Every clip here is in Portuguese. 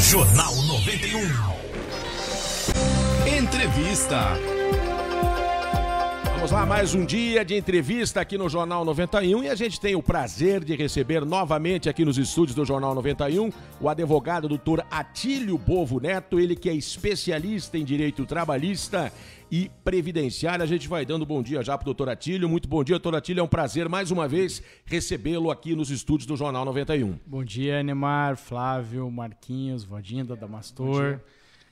Jornal 91. Entrevista. Vamos lá, mais um dia de entrevista aqui no Jornal 91 e a gente tem o prazer de receber novamente aqui nos estúdios do Jornal 91 o advogado doutor Atílio Bovo Neto, ele que é especialista em direito trabalhista e previdenciário. A gente vai dando bom dia já para o doutor Atílio. Muito bom dia, doutor Atílio. É um prazer mais uma vez recebê-lo aqui nos estúdios do Jornal 91. Bom dia, Neymar, Flávio, Marquinhos, Vodinda, Damastor.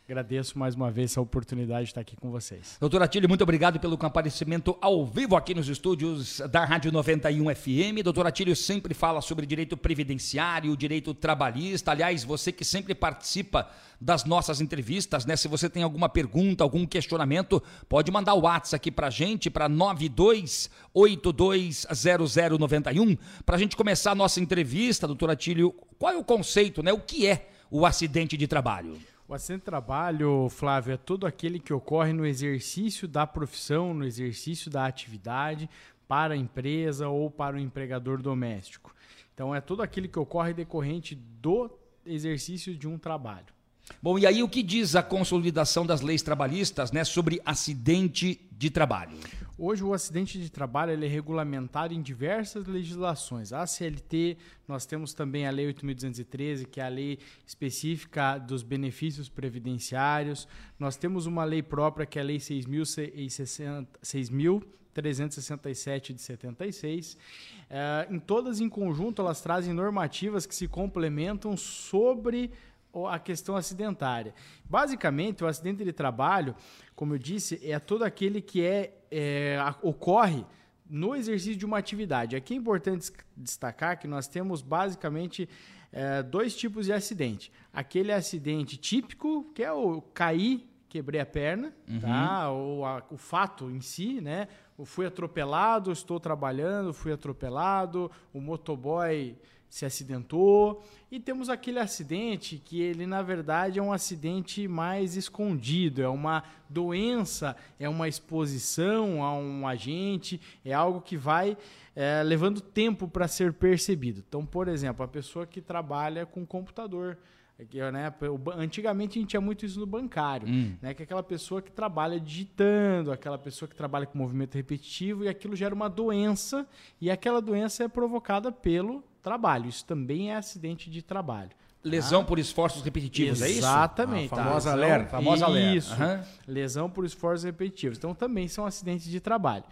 Agradeço mais uma vez essa oportunidade de estar aqui com vocês. Doutor Atílio, muito obrigado pelo comparecimento ao vivo aqui nos estúdios da Rádio 91 FM. Doutor Atílio sempre fala sobre direito previdenciário, direito trabalhista. Aliás, você que sempre participa das nossas entrevistas, né? Se você tem alguma pergunta, algum questionamento, pode mandar o WhatsApp aqui pra gente, para 92820091, para a gente começar a nossa entrevista, doutor Atílio. Qual é o conceito, né? O que é o acidente de trabalho? O acidente de trabalho, Flávio, é todo aquele que ocorre no exercício da profissão, no exercício da atividade para a empresa ou para o empregador doméstico. Então, é todo aquele que ocorre decorrente do exercício de um trabalho. Bom, e aí o que diz a consolidação das leis trabalhistas né, sobre acidente de trabalho? Hoje o acidente de trabalho é regulamentado em diversas legislações. A CLT, nós temos também a Lei 8.213, que é a lei específica dos benefícios previdenciários. Nós temos uma lei própria, que é a Lei 6.367 de 76. É, em todas em conjunto, elas trazem normativas que se complementam sobre a questão acidentária. Basicamente, o acidente de trabalho, como eu disse, é todo aquele que é, é ocorre no exercício de uma atividade. Aqui é importante destacar que nós temos basicamente é, dois tipos de acidente. Aquele acidente típico, que é o cair, quebrei a perna, uhum. tá? Ou a, o fato em si, né? Eu fui atropelado, estou trabalhando, fui atropelado, o motoboy se acidentou. E temos aquele acidente que ele, na verdade, é um acidente mais escondido, é uma doença, é uma exposição a um agente, é algo que vai é, levando tempo para ser percebido. Então, por exemplo, a pessoa que trabalha com computador. Né, antigamente a gente tinha muito isso no bancário, hum. né, que é aquela pessoa que trabalha digitando, aquela pessoa que trabalha com movimento repetitivo e aquilo gera uma doença e aquela doença é provocada pelo trabalho. Isso também é acidente de trabalho. Lesão ah. por esforços repetitivos, Exatamente, é isso? Exatamente. Famosa LER. Famosa LER. Isso. Uhum. Lesão por esforços repetitivos. Então também são acidentes de trabalho.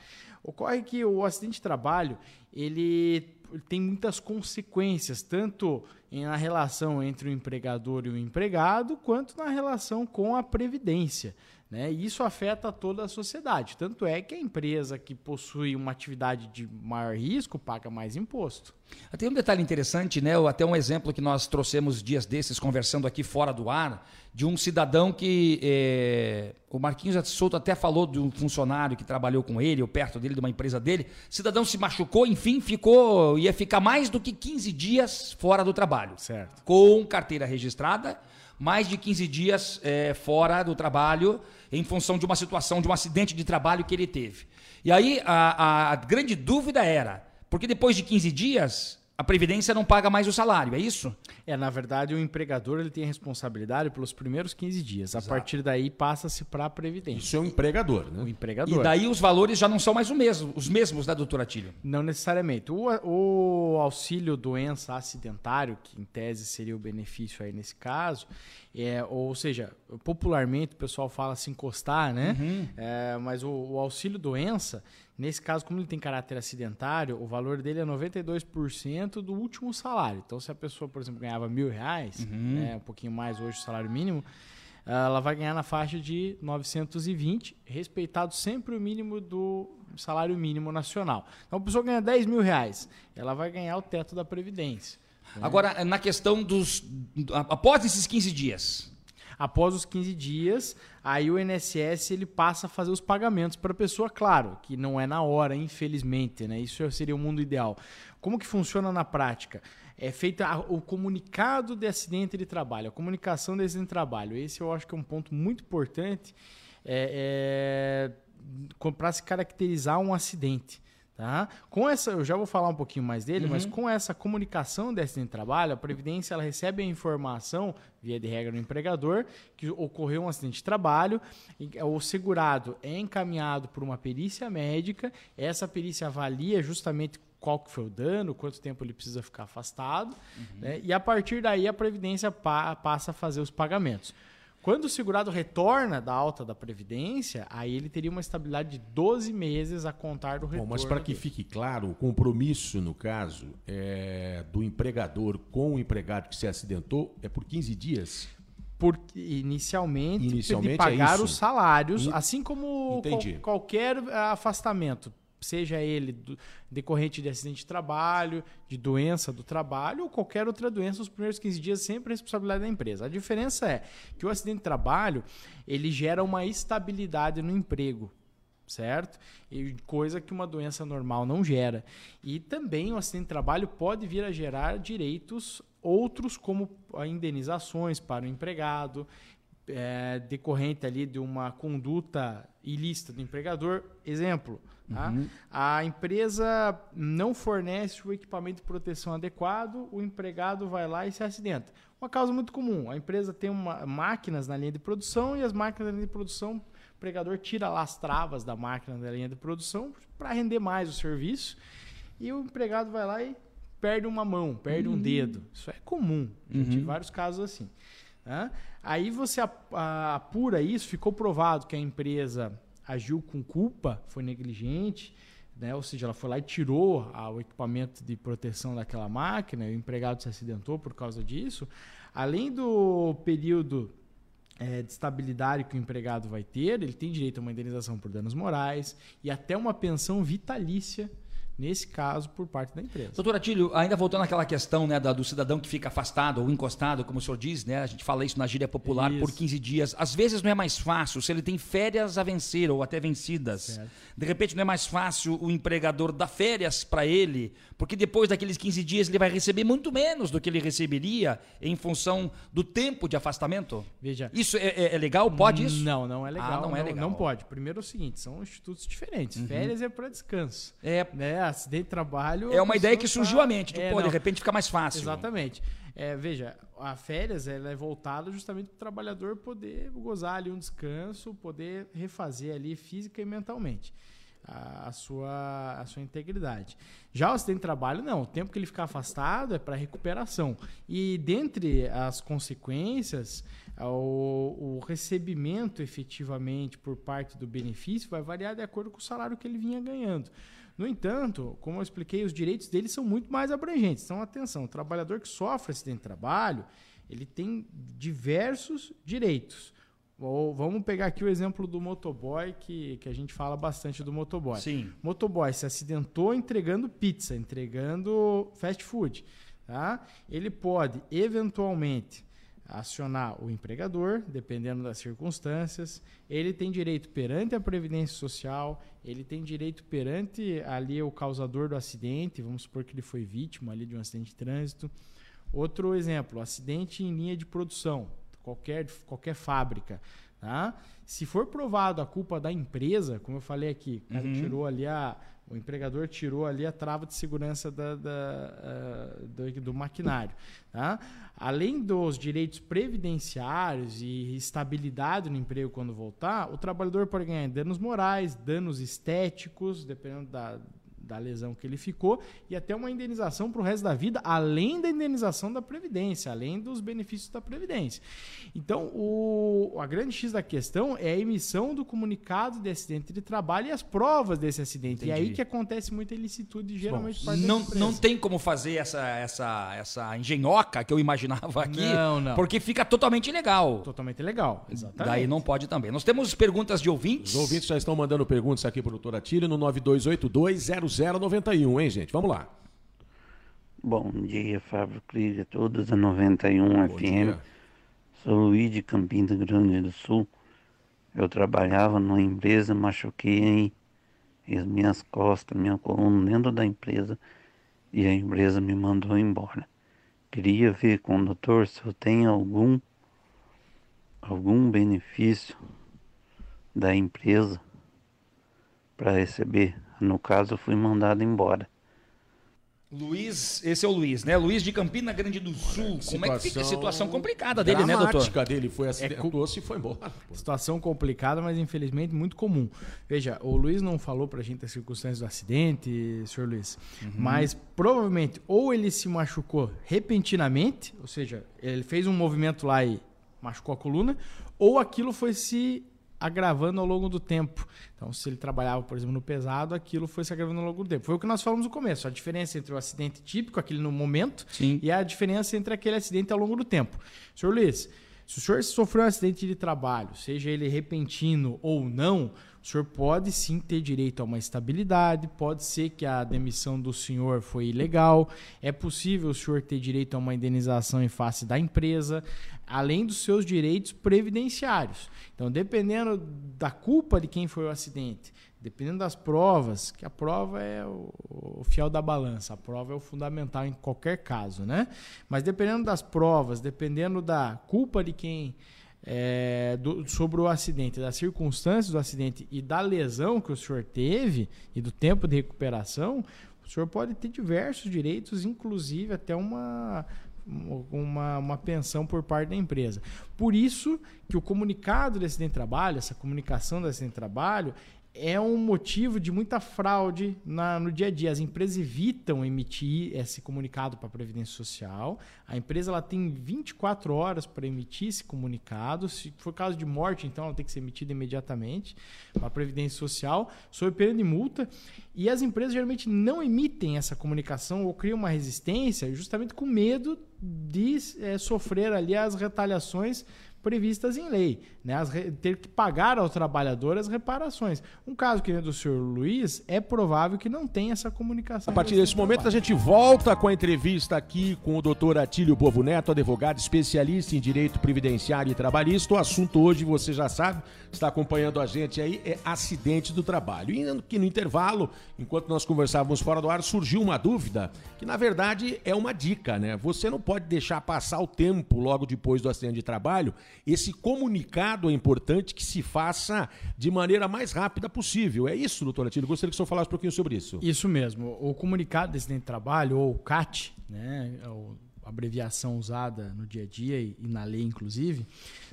Ocorre que o acidente de trabalho, ele tem muitas consequências, tanto na relação entre o empregador e o empregado, quanto na relação com a previdência. Né? E isso afeta toda a sociedade. Tanto é que a empresa que possui uma atividade de maior risco paga mais imposto. Tem um detalhe interessante, né? Até um exemplo que nós trouxemos dias desses, conversando aqui fora do ar, de um cidadão que. É... O Marquinhos Souto até falou de um funcionário que trabalhou com ele, ou perto dele, de uma empresa dele. O cidadão se machucou, enfim, ficou. ia ficar mais do que 15 dias fora do trabalho. Certo. Com carteira registrada mais de 15 dias é, fora do trabalho em função de uma situação, de um acidente de trabalho que ele teve. E aí a, a grande dúvida era, porque depois de 15 dias a Previdência não paga mais o salário, é isso? É, na verdade, o empregador ele tem a responsabilidade pelos primeiros 15 dias. Exato. A partir daí passa-se para a Previdência. Isso é o empregador, né? O empregador. E daí os valores já não são mais o mesmo, os mesmos, né, doutora Tílio? Não necessariamente. O, o auxílio doença acidentário, que em tese seria o benefício aí nesse caso, é, ou seja, popularmente o pessoal fala se encostar, né? Uhum. É, mas o, o auxílio doença Nesse caso, como ele tem caráter acidentário, o valor dele é 92% do último salário. Então, se a pessoa, por exemplo, ganhava mil reais, uhum. né, um pouquinho mais hoje o salário mínimo, ela vai ganhar na faixa de 920, respeitado sempre o mínimo do salário mínimo nacional. Então, a pessoa ganha 10 mil reais, ela vai ganhar o teto da Previdência. Né? Agora, na questão dos. Após esses 15 dias, Após os 15 dias, aí o INSS ele passa a fazer os pagamentos para a pessoa, claro, que não é na hora, infelizmente, né? Isso seria o mundo ideal. Como que funciona na prática? É feito o comunicado de acidente de trabalho, a comunicação de acidente de trabalho. Esse eu acho que é um ponto muito importante é, é, para se caracterizar um acidente. Tá? Com essa, eu já vou falar um pouquinho mais dele, Uhum. mas com essa comunicação de acidente de trabalho, a Previdência ela recebe a informação, via de regra do empregador, que ocorreu um acidente de trabalho, o segurado é encaminhado por uma perícia médica, essa perícia avalia justamente qual que foi o dano, quanto tempo ele precisa ficar afastado, né? e a partir daí a Previdência pa- passa a fazer os pagamentos. Quando o segurado retorna da alta da Previdência, aí ele teria uma estabilidade de 12 meses a contar do retorno. Bom, mas para que dele. fique claro, o compromisso, no caso, é, do empregador com o empregado que se acidentou é por 15 dias. Porque inicialmente, Inicialmente de é pagar isso. os salários, assim como qual- qualquer ah, afastamento, seja ele do- decorrente de acidente de trabalho, de doença do trabalho ou qualquer outra doença, os primeiros 15 dias sempre é responsabilidade da empresa. A diferença é que o acidente de trabalho, ele gera uma estabilidade no emprego certo? E coisa que uma doença normal não gera. E também o acidente de trabalho pode vir a gerar direitos outros, como indenizações para o empregado, é, decorrente ali de uma conduta ilícita do empregador. Exemplo, tá? a empresa não fornece o equipamento de proteção adequado, o empregado vai lá e se acidenta. Uma causa muito comum, a empresa tem uma, máquinas na linha de produção e as máquinas na linha de produção o empregador tira lá as travas da máquina da linha de produção para render mais o serviço e o empregado vai lá e perde uma mão, perde um dedo. Isso é comum. Tive vários casos assim. Tá? Aí você apura isso, ficou provado que a empresa agiu com culpa, foi negligente, né? ou seja, ela foi lá e tirou o equipamento de proteção daquela máquina, o empregado se acidentou por causa disso. Além do período é, de estabilidade que o empregado vai ter, ele tem direito a uma indenização por danos morais e até uma pensão vitalícia, nesse caso, por parte da empresa. Doutor Atílio, ainda voltando àquela questão né, da- do cidadão que fica afastado ou encostado, como o senhor diz, né? A gente fala isso na gíria popular por Isso. 15 dias. Às vezes não é mais fácil, se ele tem férias a vencer ou até vencidas. Certo. De repente não é mais fácil o empregador dar férias para ele, porque depois daqueles 15 dias ele vai receber muito menos do que ele receberia em função do tempo de afastamento? Veja, Isso é, é- é legal? Pode isso? Não, não é legal. Ah, não é legal. Não pode. Primeiro é o seguinte, são institutos diferentes. Férias é para descanso. É, Né? Acidente de trabalho... é uma ideia que surgiu tá- à mente. Tu, É, pô, de repente fica mais fácil. Exatamente. É, veja, a férias ela é voltada justamente para o trabalhador poder gozar ali um descanso, poder refazer ali física e mentalmente a, a sua, a sua integridade. Já o acidente de trabalho, não. O tempo que ele ficar afastado é para recuperação. E dentre as consequências, o, o recebimento efetivamente por parte do benefício vai variar de acordo com o salário que ele vinha ganhando. No entanto, como eu expliquei, os direitos dele são muito mais abrangentes. Então, atenção, o trabalhador que sofre acidente de trabalho, ele tem diversos direitos. Ou, vamos pegar aqui o exemplo do motoboy, que, que a gente fala bastante do motoboy. Sim. Motoboy se acidentou entregando pizza, entregando fast food. Tá? Ele pode, eventualmente, acionar o empregador, dependendo das circunstâncias. Ele tem direito perante a Previdência Social, ele tem direito perante ali o causador do acidente, vamos supor que ele foi vítima ali de um acidente de trânsito. Outro exemplo, acidente em linha de produção, qualquer, qualquer fábrica. Tá? Se for provado a culpa da empresa, como eu falei aqui, o cara tirou ali a. O empregador tirou ali a trava de segurança da, da, ah, do, do maquinário. Tá? Além dos direitos previdenciários e estabilidade no emprego quando voltar, o trabalhador pode ganhar danos morais, danos estéticos, dependendo da, da lesão que ele ficou, e até uma indenização para o resto da vida, além da indenização da Previdência, além dos benefícios da Previdência. Então, o, a grande X da questão é a emissão do comunicado de acidente de trabalho e as provas desse acidente. E Entendi. aí que acontece muita ilicitude, geralmente, das Não, não tem como fazer essa, essa, essa engenhoca que eu imaginava aqui, Não, não. porque fica totalmente ilegal. Totalmente legal. Exatamente. Daí não pode também. Nós temos perguntas de ouvintes. Os ouvintes já estão mandando perguntas aqui pro doutor Atílio no 92820091, hein, gente? Vamos lá. Bom dia, Fábio Clíria, todos a 91 Bom FM. dia. Sou Luiz de Campina Grande do Sul. Eu trabalhava numa empresa, machuquei as minhas costas, minha coluna dentro da empresa e a empresa me mandou embora. Queria ver com o doutor se eu tenho algum algum benefício da empresa para receber No caso, eu fui mandado embora. Luiz, esse é o Luiz, né? Luiz de Campina Grande do Sul. Como é que fica a situação complicada dele, né, doutor? dele foi acidentou-se e foi embora. pô. Situação complicada, mas infelizmente muito comum. Veja, o Luiz não falou pra gente as circunstâncias do acidente, senhor Luiz, mas provavelmente ou ele se machucou repentinamente, ou seja, ele fez um movimento lá e machucou a coluna, ou aquilo foi se agravando ao longo do tempo. Então, se ele trabalhava, por exemplo, no pesado, aquilo foi se agravando ao longo do tempo. Foi o que nós falamos no começo, a diferença entre o acidente típico, aquele no momento, Sim. e a diferença entre aquele acidente ao longo do tempo. Senhor Luiz, se o senhor sofreu um acidente de trabalho, seja ele repentino ou não, o senhor pode sim ter direito a uma estabilidade, pode ser que a demissão do senhor foi ilegal, é possível o senhor ter direito a uma indenização em face da empresa, além dos seus direitos previdenciários. Então, dependendo da culpa de quem foi o acidente, dependendo das provas, que a prova é o, o fiel da balança, a prova é o fundamental em qualquer caso, né? Mas dependendo das provas, dependendo da culpa de quem é, do- sobre o acidente, das circunstâncias do acidente e da lesão que o senhor teve e do tempo de recuperação, o senhor pode ter diversos direitos, inclusive até uma, uma, uma pensão por parte da empresa. Por isso que o comunicado de acidente de trabalho, essa comunicação do acidente de trabalho, é um motivo de muita fraude na- no dia a dia. As empresas evitam emitir esse comunicado para a Previdência Social. A empresa ela tem 24 horas para emitir esse comunicado. Se for caso de morte, então ela tem que ser emitida imediatamente para a Previdência Social, sob pena de multa. E as empresas geralmente não emitem essa comunicação ou criam uma resistência justamente com medo de eh, sofrer ali as retaliações previstas em lei, né? Ter que pagar ao trabalhador as reparações. Um caso que nem do senhor Luiz, é provável que não tenha essa comunicação. A partir desse momento, a gente volta com a entrevista aqui com o doutor Atílio Bovo Neto, advogado especialista em direito previdenciário e trabalhista. O assunto hoje, você já sabe, está acompanhando a gente aí, é acidente do trabalho. E aqui no intervalo, enquanto nós conversávamos fora do ar, surgiu uma dúvida, que na verdade é uma dica, né? Você não pode deixar passar o tempo logo depois do acidente de trabalho. Esse comunicado é importante que se faça de maneira mais rápida possível. É isso, doutor Atílio? Gostaria que o senhor falasse um pouquinho sobre isso. Isso mesmo. O comunicado de acidente de trabalho, ou CAT, né, é a abreviação usada no dia a dia e, na lei, inclusive,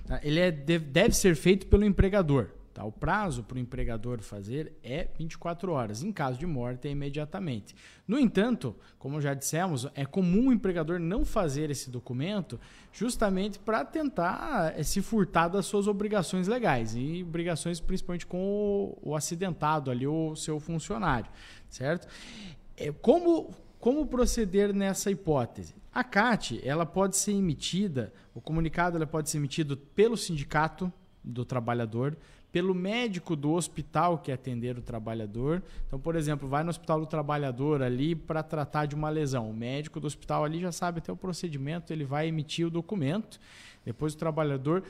tá, ele é, deve ser feito pelo empregador. Tá? O prazo para o empregador fazer é 24 horas. Em caso de morte, é imediatamente. No entanto, como já dissemos, é comum o empregador não fazer esse documento justamente para tentar eh, se furtar das suas obrigações legais e obrigações principalmente com o, acidentado ali, o seu funcionário, certo? É, como, como proceder nessa hipótese? A CAT, ela pode ser emitida, o comunicado ela pode ser emitido pelo sindicato do trabalhador, pelo médico do hospital que atender o trabalhador. Então, por exemplo, vai no hospital do trabalhador ali para tratar de uma lesão. O médico do hospital ali já sabe até o procedimento, ele vai emitir o documento. Depois o trabalhador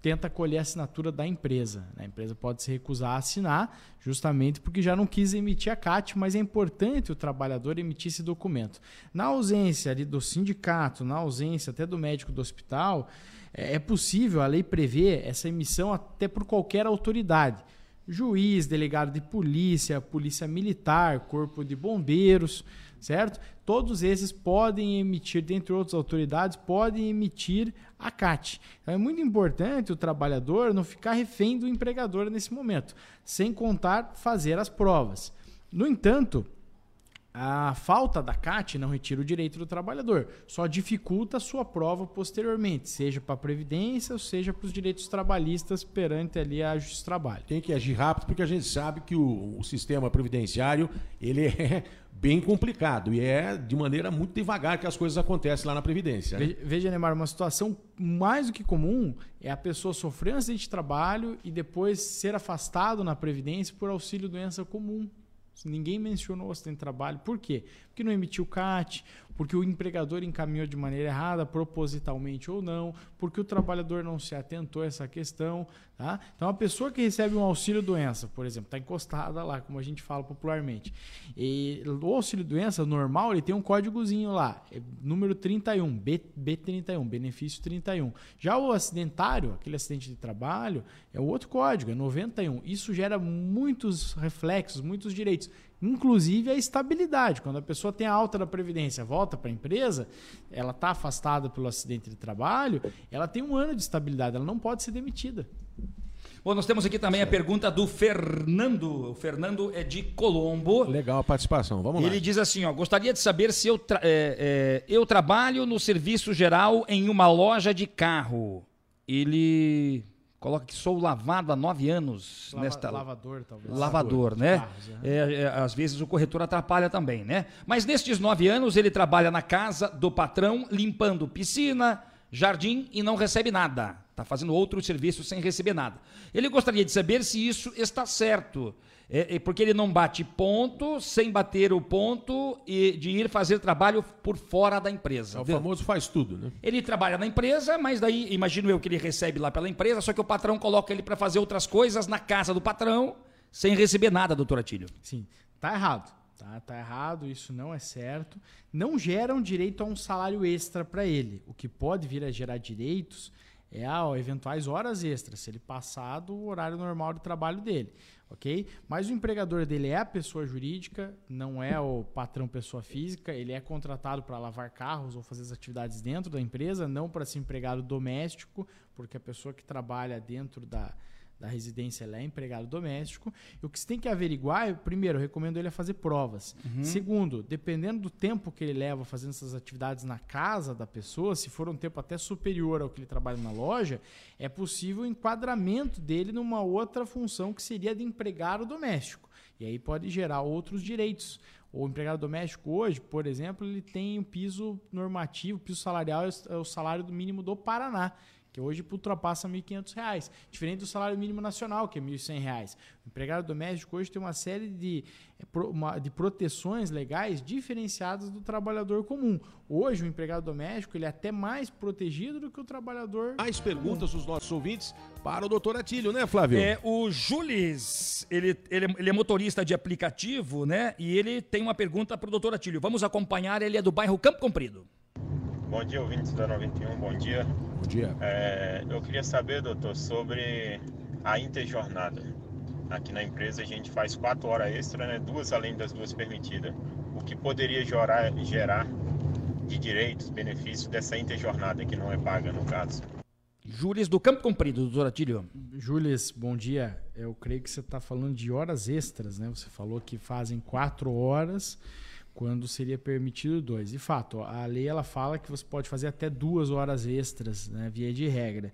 tenta colher a assinatura da empresa. A empresa pode se recusar a assinar, justamente porque já não quis emitir a CAT, mas é importante o trabalhador emitir esse documento. Na ausência ali do sindicato, na ausência até do médico do hospital, é é possível, a lei prevê essa emissão até por qualquer autoridade. Juiz, delegado de polícia, polícia militar, corpo de bombeiros, certo? Todos esses podem emitir, dentre outras autoridades, podem emitir a CAT. Então é muito importante o trabalhador não ficar refém do empregador nesse momento, sem contar fazer as provas. No entanto, a falta da CAT não retira o direito do trabalhador, só dificulta a sua prova posteriormente, seja para a Previdência ou seja para os direitos trabalhistas perante ali a Justiça do Trabalho. Tem que agir rápido porque a gente sabe que o, o sistema previdenciário ele é bem complicado e é de maneira muito devagar que as coisas acontecem lá na Previdência. né? Ve- Veja, Neymar, uma situação mais do que comum é a pessoa sofrer um acidente de trabalho e depois ser afastado na Previdência por auxílio doença comum. Ninguém mencionou o acidente de trabalho. Por quê? Porque não emitiu CAT, porque o empregador encaminhou de maneira errada, propositalmente ou não, porque o trabalhador não se atentou a essa questão. Tá? Então, a pessoa que recebe um auxílio doença, por exemplo, está encostada lá, como a gente fala popularmente. E o auxílio doença normal, ele tem um códigozinho lá, é número 31, B, B31, benefício 31. Já o acidentário, aquele acidente de trabalho, é outro código, é 91. Isso gera muitos reflexos, muitos direitos inclusive a estabilidade. Quando a pessoa tem a alta da previdência, volta para a empresa, ela está afastada pelo acidente de trabalho, ela tem um ano de estabilidade, ela não pode ser demitida. Bom, nós temos aqui também a pergunta do Fernando. O Fernando é de Colombo. Legal a participação, vamos lá. Ele diz assim: ó, gostaria de saber se eu, tra é, é, eu trabalho no serviço geral em uma loja de carro. Ele coloca que sou lavado há nove anos Lava, nesta lavador talvez. lavador, né? Carros, é. É, é, às vezes o corretor atrapalha também né? Mas nestes nove anos ele trabalha na casa do patrão limpando piscina jardim e não recebe nada está fazendo outro serviço sem receber nada ele gostaria de saber se isso está certo é, é porque ele não bate ponto sem bater o ponto e de ir fazer trabalho por fora da empresa É o viu? famoso faz tudo, né? Ele trabalha na empresa, mas daí imagino eu que ele recebe lá pela empresa, só que o patrão coloca ele para fazer outras coisas na casa do patrão, sem receber nada, doutor Atílio. Sim, tá errado. Tá, tá errado, isso não é certo. Não geram direito a um salário extra para ele. O que pode vir a gerar direitos é a ó, eventuais horas extras, se ele passar do horário normal de trabalho dele, ok? Mas o empregador dele é a pessoa jurídica, não é o patrão pessoa física, ele é contratado para lavar carros ou fazer as atividades dentro da empresa, não para ser empregado doméstico, porque a pessoa que trabalha dentro da, da residência ela é empregado doméstico. E o que você tem que averiguar, é, primeiro, eu recomendo ele a fazer provas. Segundo, dependendo do tempo que ele leva fazendo essas atividades na casa da pessoa, se for um tempo até superior ao que ele trabalha na loja, é possível o enquadramento dele numa outra função que seria de empregado doméstico. E aí pode gerar outros direitos. O empregado doméstico hoje, por exemplo, ele tem um piso normativo, o piso salarial é o salário do mínimo do Paraná que hoje ultrapassa R$ 1.500, diferente do salário mínimo nacional, que é R$ 1.100. O empregado doméstico hoje tem uma série de, eh, de proteções legais diferenciadas do trabalhador comum. Hoje, o empregado doméstico ele é até mais protegido do que o trabalhador Mais perguntas dos nossos ouvintes para o doutor Atílio, né, Flávio? É, o Jules, ele, ele, é- ele é motorista de aplicativo, né? E ele tem uma pergunta para o doutor Atílio. Vamos acompanhar, ele é do bairro Campo Comprido. Bom dia, ouvintes da 91, bom dia. Bom dia. É, eu queria saber, doutor, sobre a interjornada. Aqui na empresa a gente faz quatro horas extra, né? duas além das duas permitidas. O que poderia gerar, gerar de direitos, benefícios dessa interjornada que não é paga no caso? Jules do Campo Comprido, doutor Atílio. Julius, bom dia. Eu creio que você está falando de horas extras, né? Você falou que fazem quatro horas quando seria permitido dois. De fato, a lei ela fala que você pode fazer até duas horas extras, né? Via de regra.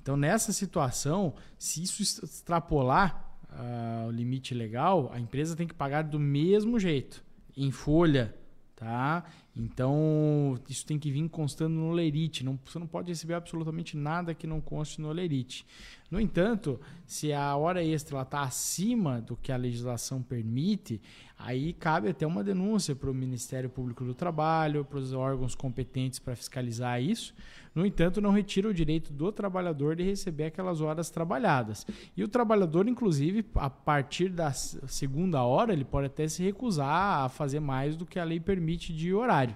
Então, nessa situação, se isso extrapolar ah, o limite legal, a empresa tem que pagar do mesmo jeito, em folha, tá? Então, isso tem que vir constando no lerite. Não, você não pode receber absolutamente nada que não conste no lerite. No entanto, se a hora extra está acima do que a legislação permite, aí cabe até uma denúncia para o Ministério Público do Trabalho, para os órgãos competentes para fiscalizar isso. No entanto, não retira o direito do trabalhador de receber aquelas horas trabalhadas. E o trabalhador, inclusive, a partir da segunda hora, ele pode até se recusar a fazer mais do que a lei permite de horário.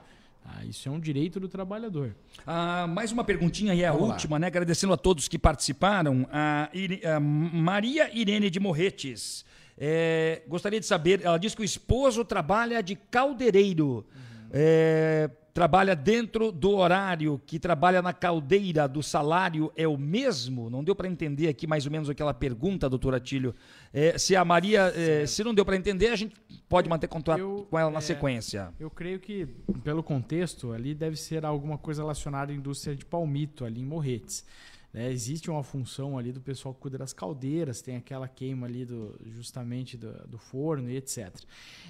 Tá? Isso é um direito do trabalhador. Ah, mais uma perguntinha e é a Vamos lá. última, né? Agradecendo a todos que participaram. A, Iri- a Maria Irene de Morretes. é, gostaria de saber, ela diz que o esposo trabalha de caldeireiro. É, trabalha dentro do horário que trabalha na caldeira do salário é o mesmo? Não deu para entender aqui mais ou menos aquela pergunta, doutor Atílio. É, se a Maria, é, se não deu para entender, a gente pode manter contato Eu, com ela na é, sequência. Eu creio que, pelo contexto, ali deve ser alguma coisa relacionada à indústria de palmito, ali em Morretes. Né? existe uma função ali do pessoal que cuida das caldeiras, tem aquela queima ali do, justamente do, do forno e etc.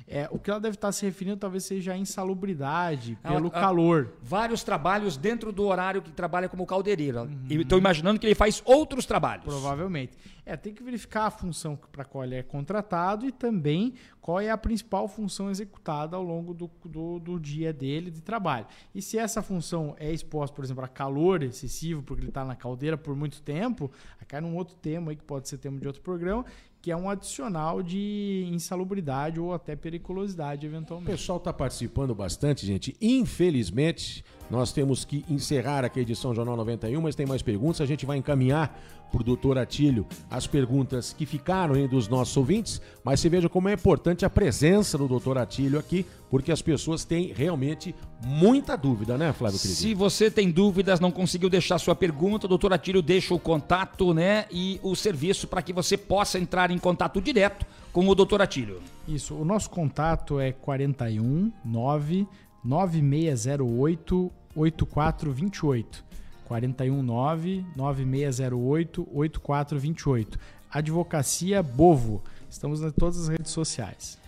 É, o que ela deve estar se referindo talvez seja a insalubridade Ela- pelo a- calor. vários trabalhos dentro do horário que trabalha como caldeireiro. E Estou imaginando que ele faz outros trabalhos. Provavelmente. É, tem que verificar a função para qual ele é contratado e também qual é a principal função executada ao longo do, do, do, dia dele de trabalho. E se essa função é exposta, por exemplo, a calor excessivo, porque ele está na caldeira por muito tempo, aí cai num outro tema aí que pode ser tema de outro programa, que é um adicional de insalubridade ou até periculosidade, eventualmente. O pessoal está participando bastante, gente. Infelizmente, nós temos que encerrar aqui a edição Jornal 91, mas tem mais perguntas. A gente vai encaminhar para o doutor Atílio as perguntas que ficaram aí dos nossos ouvintes, mas você veja como é importante a presença do doutor Atílio aqui, porque as pessoas têm realmente muita dúvida, né, Flávio Querido? Se você tem dúvidas, não conseguiu deixar sua pergunta, o doutor Atílio deixa o contato né, e o serviço para que você possa entrar em contato direto com o doutor Atílio. Isso, o nosso contato é 41 9 9608 8428. 419 9608 8428. Advocacia Bovo. Estamos em todas as redes sociais.